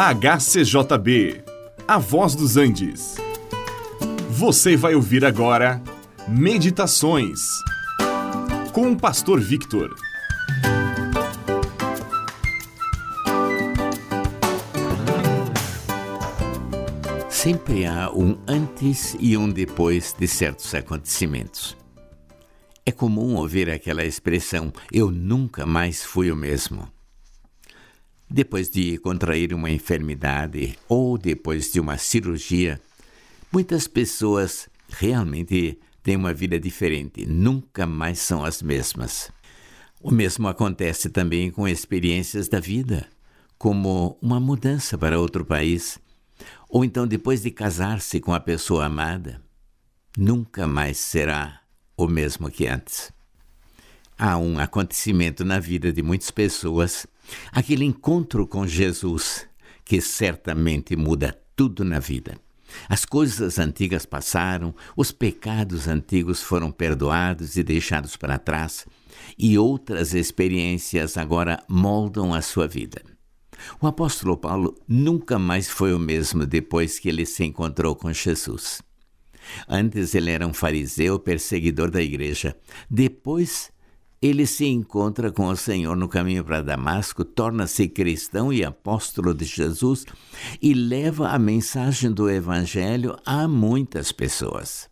HCJB, A Voz dos Andes. Você vai ouvir agora Meditações com o Pastor Victor. Sempre há um antes e um depois de certos acontecimentos. É comum ouvir aquela expressão: eu nunca mais fui o mesmo. Depois de contrair uma enfermidade ou depois de uma cirurgia, muitas pessoas realmente têm uma vida diferente, nunca mais são as mesmas. O mesmo acontece também com experiências da vida, como uma mudança para outro país, ou então depois de casar-se com a pessoa amada, nunca mais será o mesmo que antes. Há um acontecimento na vida de muitas pessoas Aquele encontro com Jesus que certamente muda tudo na vida. As coisas antigas passaram, os pecados antigos foram perdoados e deixados para trás, e outras experiências agora moldam a sua vida. O apóstolo Paulo nunca mais foi o mesmo depois que ele se encontrou com Jesus. Antes ele era um fariseu perseguidor da igreja. Depois ele se encontra com o Senhor no caminho para Damasco, torna-se cristão e apóstolo de Jesus e leva a mensagem do Evangelho a muitas pessoas.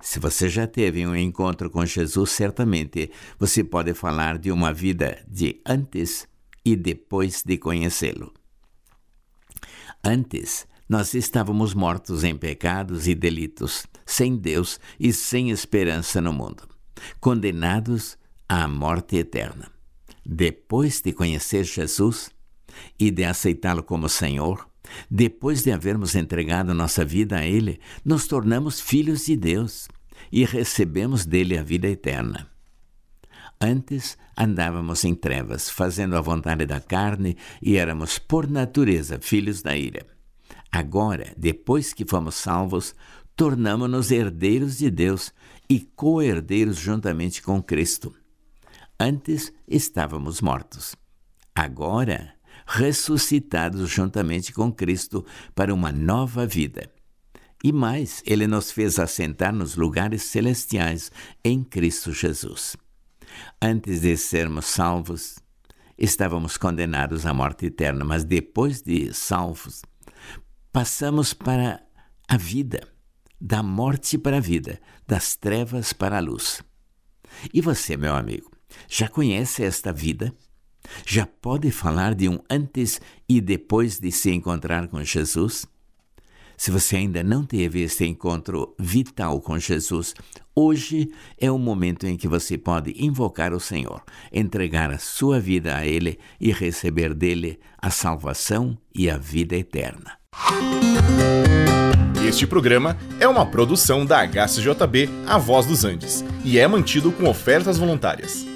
Se você já teve um encontro com Jesus, certamente você pode falar de uma vida de antes e depois de conhecê-lo. Antes, nós estávamos mortos em pecados e delitos, sem Deus e sem esperança no mundo, condenados à morte eterna. Depois de conhecer Jesus e de aceitá-lo como Senhor, depois de havermos entregado nossa vida a Ele, nos tornamos filhos de Deus e recebemos dele a vida eterna. Antes andávamos em trevas, fazendo a vontade da carne e éramos, por natureza, filhos da ira. Agora, depois que fomos salvos, tornamos-nos herdeiros de Deus e co-herdeiros juntamente com Cristo. Antes estávamos mortos. Agora, ressuscitados juntamente com Cristo para uma nova vida. E mais, ele nos fez assentar nos lugares celestiais em Cristo Jesus. Antes de sermos salvos, estávamos condenados à morte eterna, mas depois de salvos, passamos para a vida, da morte para a vida, das trevas para a luz. E você, meu amigo, já conhece esta vida? Já pode falar de um antes e depois de se encontrar com Jesus? Se você ainda não teve esse encontro vital com Jesus, hoje é o momento em que você pode invocar o Senhor, entregar a sua vida a Ele e receber dele a salvação e a vida eterna. Este programa é uma produção da HCJB A Voz dos Andes e é mantido com ofertas voluntárias.